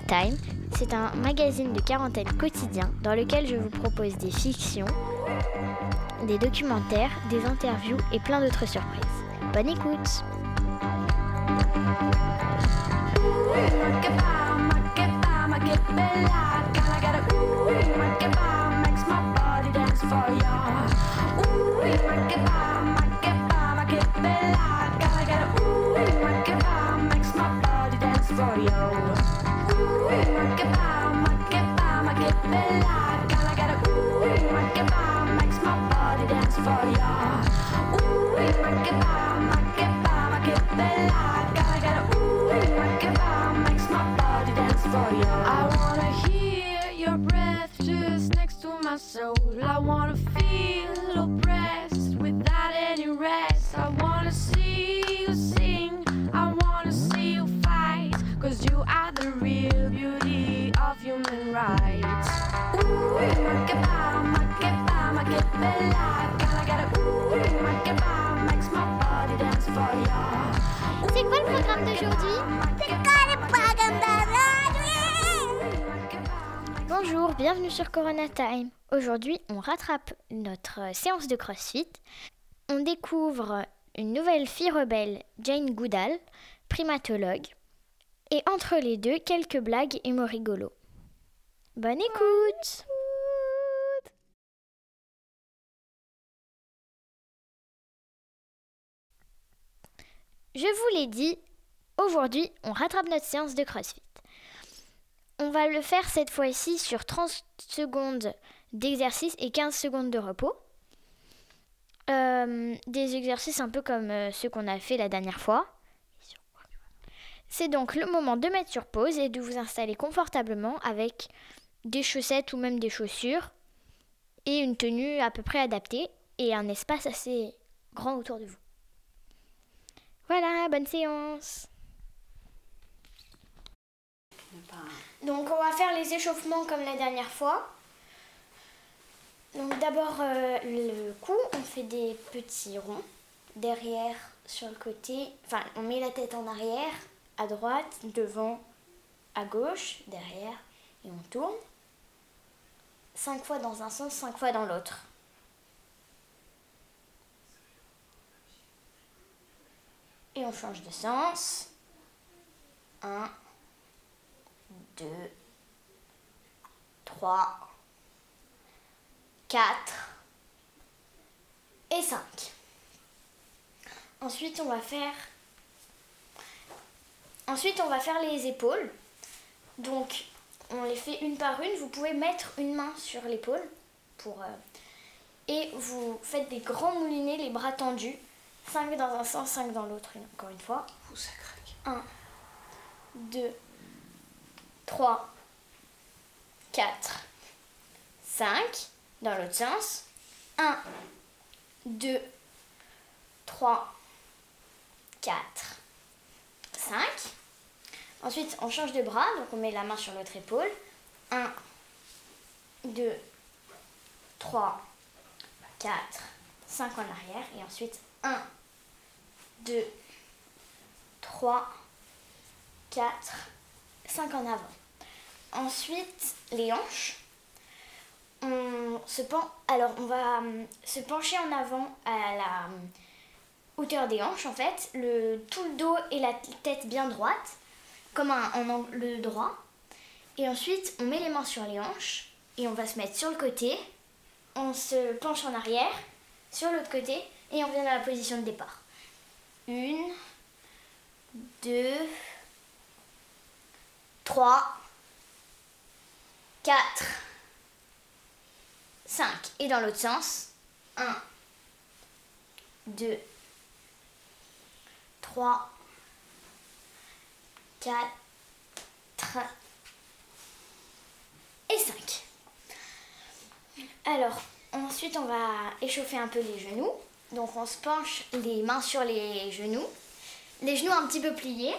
Time, c'est un magazine de quarantaine quotidien dans lequel je vous propose des fictions, des documentaires, des interviews et plein d'autres surprises. Bonne écoute C'est quoi le programme d'aujourd'hui Bonjour, bienvenue sur Corona Time. Aujourd'hui, on rattrape notre séance de CrossFit. On découvre une nouvelle fille rebelle, Jane Goodall, primatologue. Et entre les deux, quelques blagues et mots rigolos. Bonne écoute Je vous l'ai dit, aujourd'hui, on rattrape notre séance de CrossFit. On va le faire cette fois-ci sur 30 secondes d'exercice et 15 secondes de repos. Euh, des exercices un peu comme euh, ceux qu'on a fait la dernière fois. C'est donc le moment de mettre sur pause et de vous installer confortablement avec des chaussettes ou même des chaussures et une tenue à peu près adaptée et un espace assez grand autour de vous. Voilà, bonne séance. Donc on va faire les échauffements comme la dernière fois. Donc d'abord euh, le cou, on fait des petits ronds derrière sur le côté. Enfin, on met la tête en arrière, à droite, devant, à gauche, derrière et on tourne. Cinq fois dans un sens, cinq fois dans l'autre. Et on change de sens. Un, 2, 3, 4 et 5. Ensuite, on va faire Ensuite, on va faire les épaules. Donc, on les fait une par une. Vous pouvez mettre une main sur l'épaule euh, et vous faites des grands moulinets, les bras tendus. 5 dans un sens, 5 dans l'autre, encore une fois. Ouh, ça craque. 1, 2, 3, 4, 5, dans l'autre sens. 1, 2, 3, 4, 5. Ensuite, on change de bras, donc on met la main sur l'autre épaule. 1, 2, 3, 4, 5 en arrière. Et ensuite, 1, 2, 3, 4, 5 en avant. Ensuite, les hanches. On se pen... Alors, on va hum, se pencher en avant à la hum, hauteur des hanches, en fait. Le... Tout le dos et la tête bien droite, comme un, en angle droit. Et ensuite, on met les mains sur les hanches et on va se mettre sur le côté. On se penche en arrière, sur l'autre côté, et on vient dans la position de départ. Une, deux, 3, 4, 5. Et dans l'autre sens, 1, 2, 3, 4 et 5. Alors, ensuite, on va échauffer un peu les genoux. Donc, on se penche les mains sur les genoux, les genoux un petit peu pliés.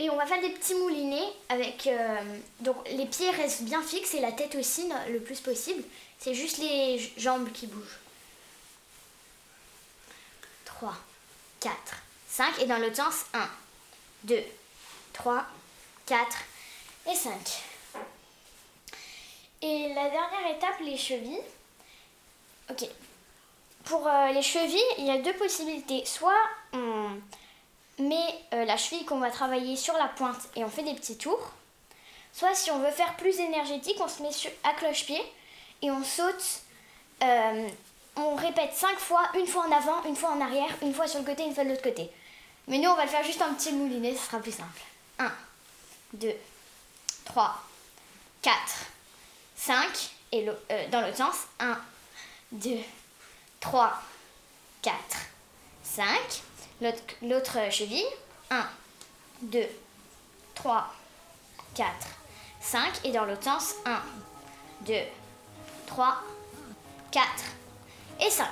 Et on va faire des petits moulinets avec. euh, donc les pieds restent bien fixes et la tête aussi le plus possible. C'est juste les jambes qui bougent. 3, 4, 5. Et dans l'autre sens, 1, 2, 3, 4 et 5. Et la dernière étape, les chevilles. Ok. Pour euh, les chevilles, il y a deux possibilités. Soit on met euh, la cheville qu'on va travailler sur la pointe et on fait des petits tours. Soit si on veut faire plus énergétique, on se met sur, à cloche-pied et on saute. euh, on répète 5 fois, une fois en avant, une fois en arrière, une fois sur le côté, une fois de l'autre côté. Mais nous, on va le faire juste un petit moulinet, ce sera plus simple. 1, 2, 3, 4, 5, et dans l'autre sens, 1, 2, 3, 4, 5. L'autre cheville, 1, 2, 3, 4, 5. Et dans l'autre sens, 1, 2, 3, 4 et 5.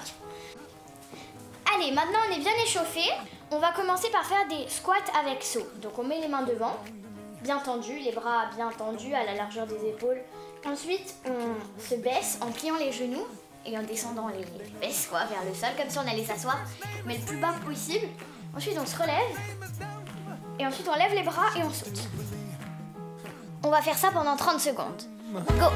Allez, maintenant on est bien échauffé. On va commencer par faire des squats avec saut. Donc on met les mains devant, bien tendues, les bras bien tendus à la largeur des épaules. Ensuite, on se baisse en pliant les genoux et en descendant les fesses quoi, vers le sol, comme si on allait s'asseoir, mais le plus bas possible. Ensuite, on se relève et ensuite on lève les bras et on saute. On va faire ça pendant 30 secondes. Go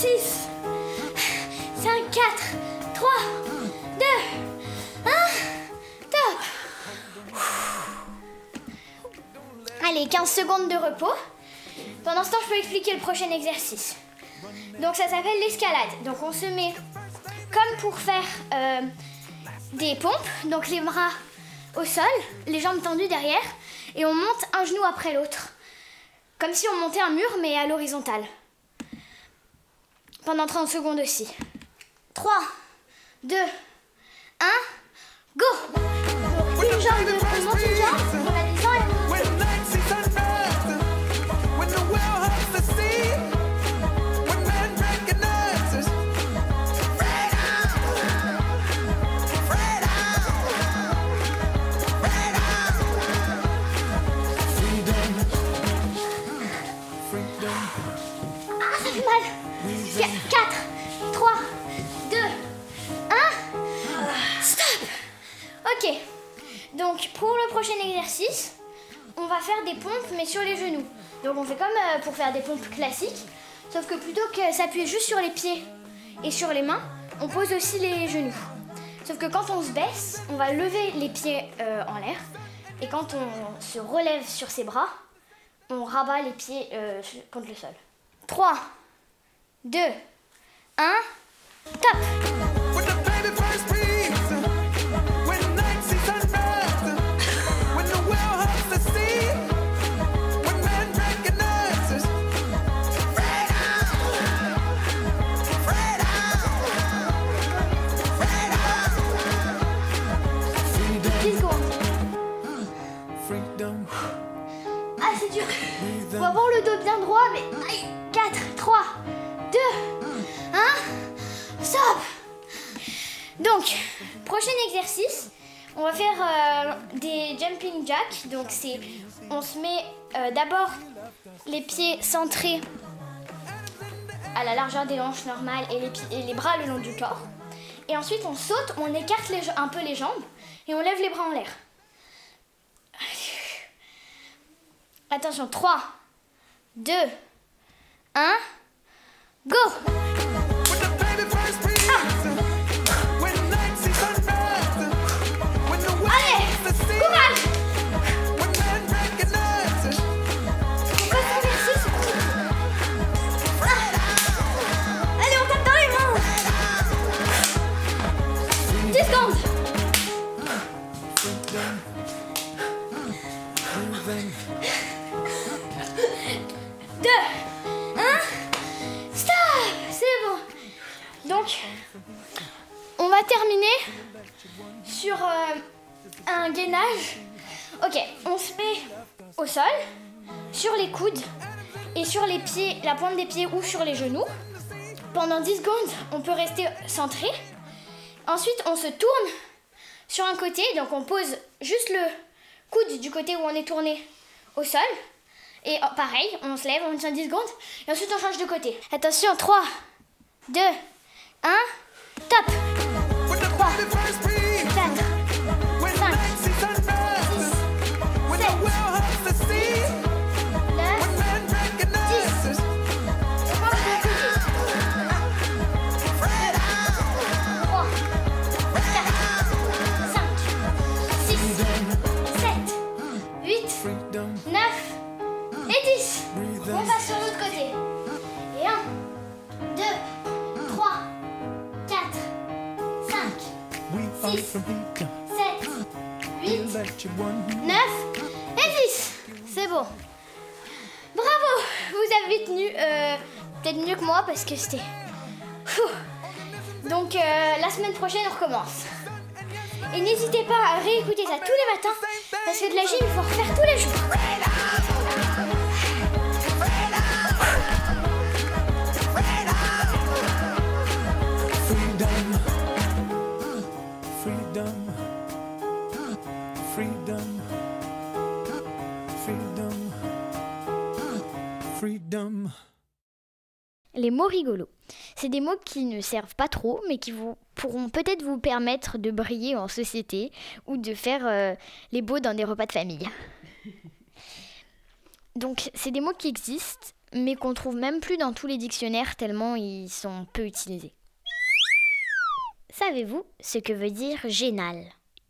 6, 5, 4, 3, 2, 1, top Allez, 15 secondes de repos. Pendant ce temps, je peux expliquer le prochain exercice. Donc ça s'appelle l'escalade. Donc on se met comme pour faire euh, des pompes, donc les bras au sol, les jambes tendues derrière, et on monte un genou après l'autre. Comme si on montait un mur, mais à l'horizontale. Pendant 30 secondes aussi. 3, 2, 1, go Une jambe de... On prochain exercice, on va faire des pompes mais sur les genoux. Donc on fait comme euh, pour faire des pompes classiques, sauf que plutôt que s'appuyer juste sur les pieds et sur les mains, on pose aussi les genoux. Sauf que quand on se baisse, on va lever les pieds euh, en l'air et quand on se relève sur ses bras, on rabat les pieds euh, contre le sol. 3, 2, 1, top c'est dur. Faut avoir le dos bien droit, mais. 4, 3, 2, 1, stop Donc, prochain exercice, on va faire euh, des jumping jacks. Donc, c'est. On se met euh, d'abord les pieds centrés à la largeur des hanches normales et les, bras le long du corps. Et ensuite, on saute, on écarte un peu les jambes et on lève les bras en l'air. Attention, 3, 2, 1, go Pendant 10 secondes, on peut rester centré. Ensuite, on se tourne sur un côté, donc on pose juste le coude du côté où on est tourné au sol. Et oh, pareil, on se lève, on tient 10 secondes, et ensuite on change de côté. Attention, 3, 2, 1, top When the 3, 7, 8, 9 et 10. C'est bon. Bravo, vous avez tenu euh, peut-être mieux que moi parce que c'était... Donc euh, la semaine prochaine, on recommence. Et n'hésitez pas à réécouter ça tous les matins parce que de la gym, il faut refaire tous les jours. Freedom. Les mots rigolos. C'est des mots qui ne servent pas trop, mais qui vous, pourront peut-être vous permettre de briller en société ou de faire euh, les beaux dans des repas de famille. Donc, c'est des mots qui existent, mais qu'on trouve même plus dans tous les dictionnaires tellement ils sont peu utilisés. Savez-vous ce que veut dire génal?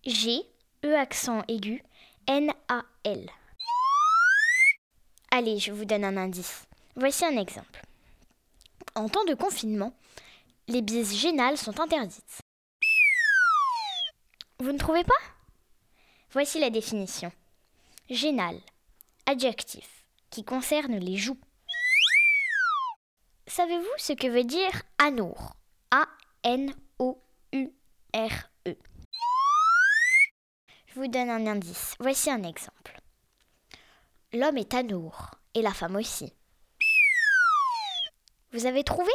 G, E accent aigu, N-A-L. Allez, je vous donne un indice. Voici un exemple. En temps de confinement, les bises génales sont interdites. Vous ne trouvez pas? Voici la définition. Génal, adjectif qui concerne les joues. Savez-vous ce que veut dire anour? A-N-O-U-R-E. Je vous donne un indice. Voici un exemple. L'homme est anour et la femme aussi. Vous avez trouvé?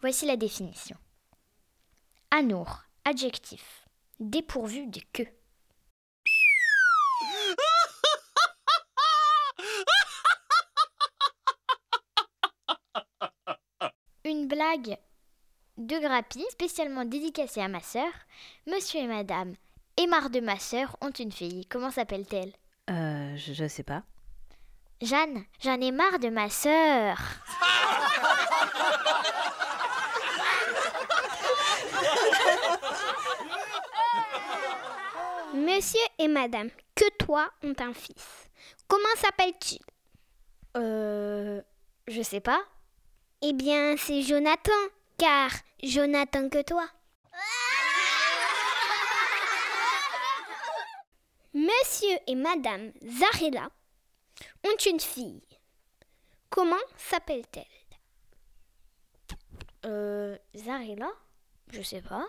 Voici la définition. Anour, adjectif, dépourvu de queue. Une blague de Grappy, spécialement dédicacée à ma sœur. Monsieur et madame, Aymar de ma sœur ont une fille. Comment s'appelle-t-elle? Euh, je, je sais pas. Jeanne, j'en ai marre de ma sœur. Monsieur et Madame, que toi ont un fils. Comment s'appelle-t-il? Euh. Je sais pas. Eh bien, c'est Jonathan, car Jonathan que toi. Monsieur et Madame Zarella ont une fille. Comment s'appelle-t-elle? Euh. Zarella? Je sais pas.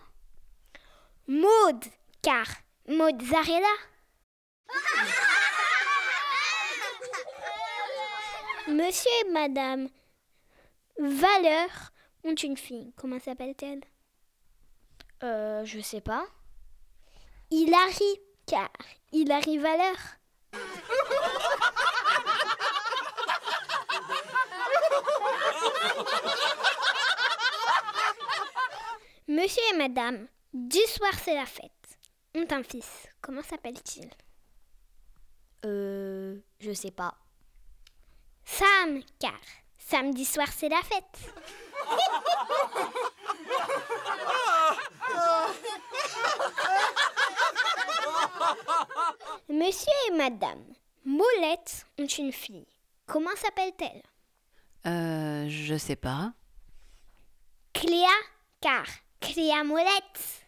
Maude, car Maude Zarella. Monsieur et Madame Valeur ont une fille. Comment s'appelle-t-elle? Euh. Je sais pas. Hilary, car Hilary Valeur. Monsieur et Madame, du soir c'est la fête, ont un fils. Comment s'appelle-t-il? Euh. Je sais pas. Sam, car samedi soir c'est la fête. Monsieur et Madame Molette ont une fille. Comment s'appelle-t-elle? Euh, je sais pas. Cléa, car Cléa Molette.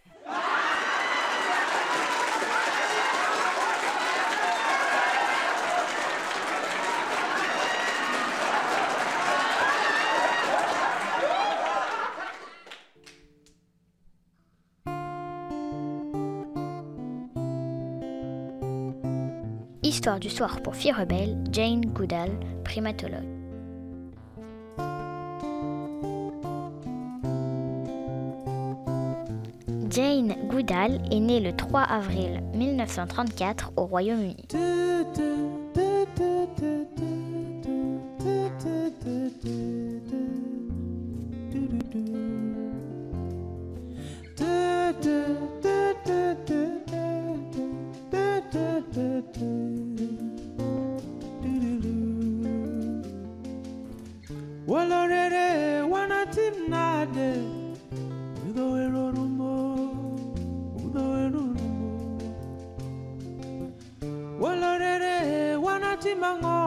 Histoire du soir pour filles rebelles, Jane Goodall, primatologue. Jane Goodall est née le 3 avril 1934 au Royaume-Uni. mango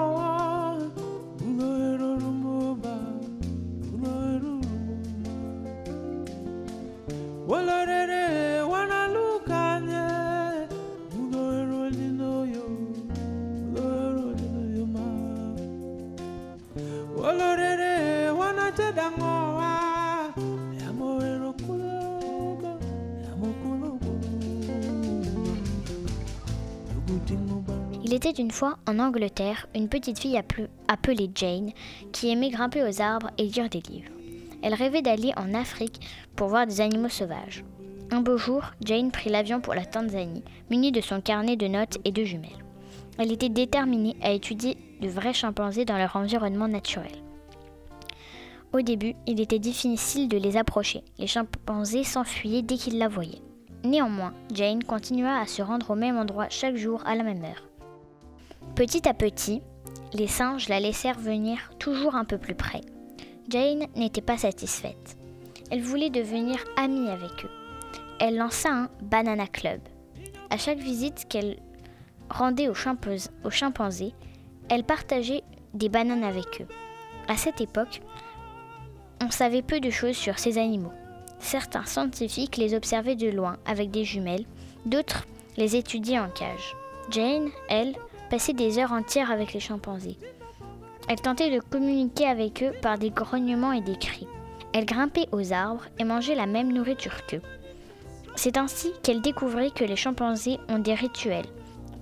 était une fois en Angleterre une petite fille appelée- appelée Jane qui aimait grimper aux arbres et lire des livres. Elle rêvait d'aller en Afrique pour voir des animaux sauvages. Un beau jour, Jane prit l'avion pour la Tanzanie, munie de son carnet de notes et de jumelles. Elle était déterminée à étudier de vrais chimpanzés dans leur environnement naturel. Au début, il était difficile de les approcher. Les chimpanzés s'enfuyaient dès qu'ils la voyaient. Néanmoins, Jane continua à se rendre au même endroit chaque jour à la même heure. Petit à petit, les singes la laissèrent venir toujours un peu plus près. Jane n'était pas satisfaite. Elle voulait devenir amie avec eux. Elle lança un Banana Club. À chaque visite qu'elle rendait aux, aux chimpanzés, elle partageait des bananes avec eux. À cette époque, on savait peu de choses sur ces animaux. Certains scientifiques les observaient de loin avec des jumelles, d'autres les étudiaient en cage. Jane, elle, passait des heures entières avec les chimpanzés. Elle tentait de communiquer avec eux par des grognements et des cris. Elle grimpait aux arbres et mangeait la même nourriture qu'eux. C'est ainsi qu'elle découvrit que les chimpanzés ont des rituels,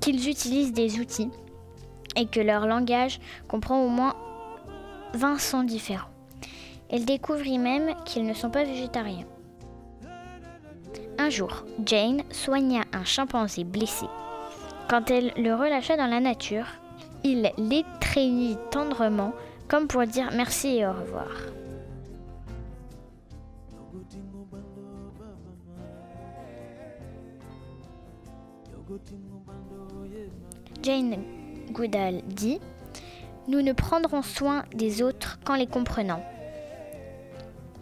qu'ils utilisent des outils et que leur langage comprend au moins 20 sons différents. Elle découvrit même qu'ils ne sont pas végétariens. Un jour, Jane soigna un chimpanzé blessé. Quand elle le relâcha dans la nature, il l'étreignit tendrement comme pour dire merci et au revoir. Jane Goodall dit Nous ne prendrons soin des autres qu'en les comprenant.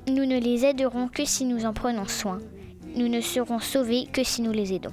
Nous ne les aiderons que si nous en prenons soin. Nous ne serons sauvés que si nous les aidons.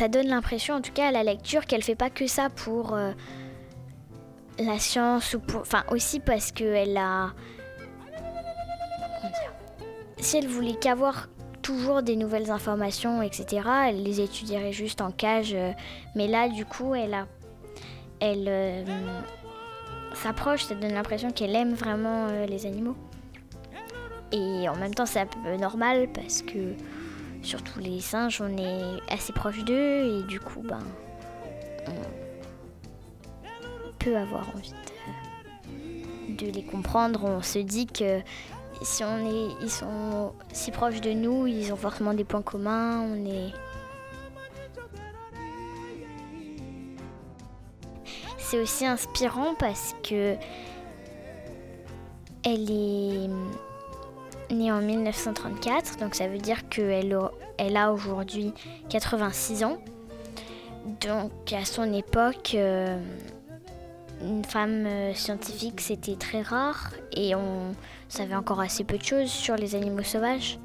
ça donne l'impression, en tout cas à la lecture, qu'elle fait pas que ça pour euh, la science ou enfin aussi parce que elle a, si elle voulait qu'avoir toujours des nouvelles informations, etc., elle les étudierait juste en cage. euh, mais là, du coup, elle a, elle euh, s'approche, ça donne l'impression qu'elle aime vraiment les animaux. Et en même temps, c'est un peu normal parce que surtout les singes, on est assez proche d'eux et du coup, ben, on peut avoir envie de, les comprendre. On se dit que si on est, ils sont si proches de nous, ils ont forcément des points communs. On est c'est aussi inspirant parce que elle est née en 1934, donc ça veut dire qu'elle elle a aujourd'hui 86 ans. Donc à son époque, euh, une femme euh, scientifique c'était très rare et on savait encore assez peu de choses sur les animaux sauvages.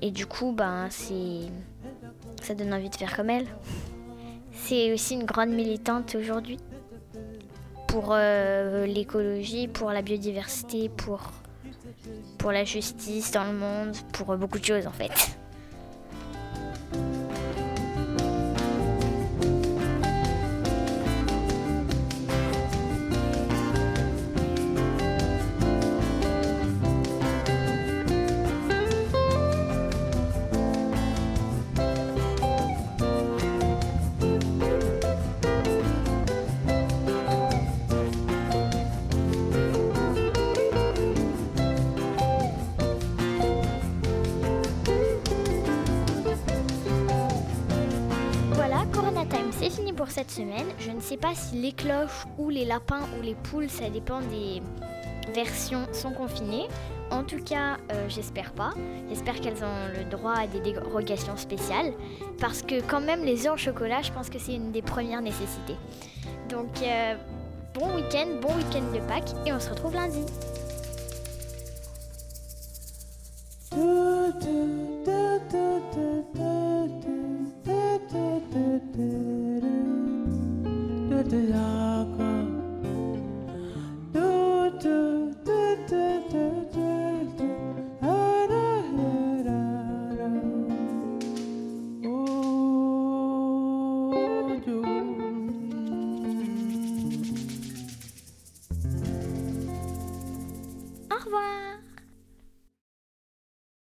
Et du coup, ben ça donne envie de faire comme elle. C'est aussi une grande militante aujourd'hui pour euh, l'écologie, pour la biodiversité, pour, pour la justice dans le monde, pour beaucoup de choses en fait. Semaine. Je ne sais pas si les cloches ou les lapins ou les poules, ça dépend des versions, sont confinées. En tout cas, euh, j'espère pas. J'espère qu'elles ont le droit à des dérogations spéciales. Parce que quand même, les œufs au chocolat, je pense que c'est une des premières nécessités. Donc, euh, bon week-end, bon week-end de Pâques, et on se retrouve lundi.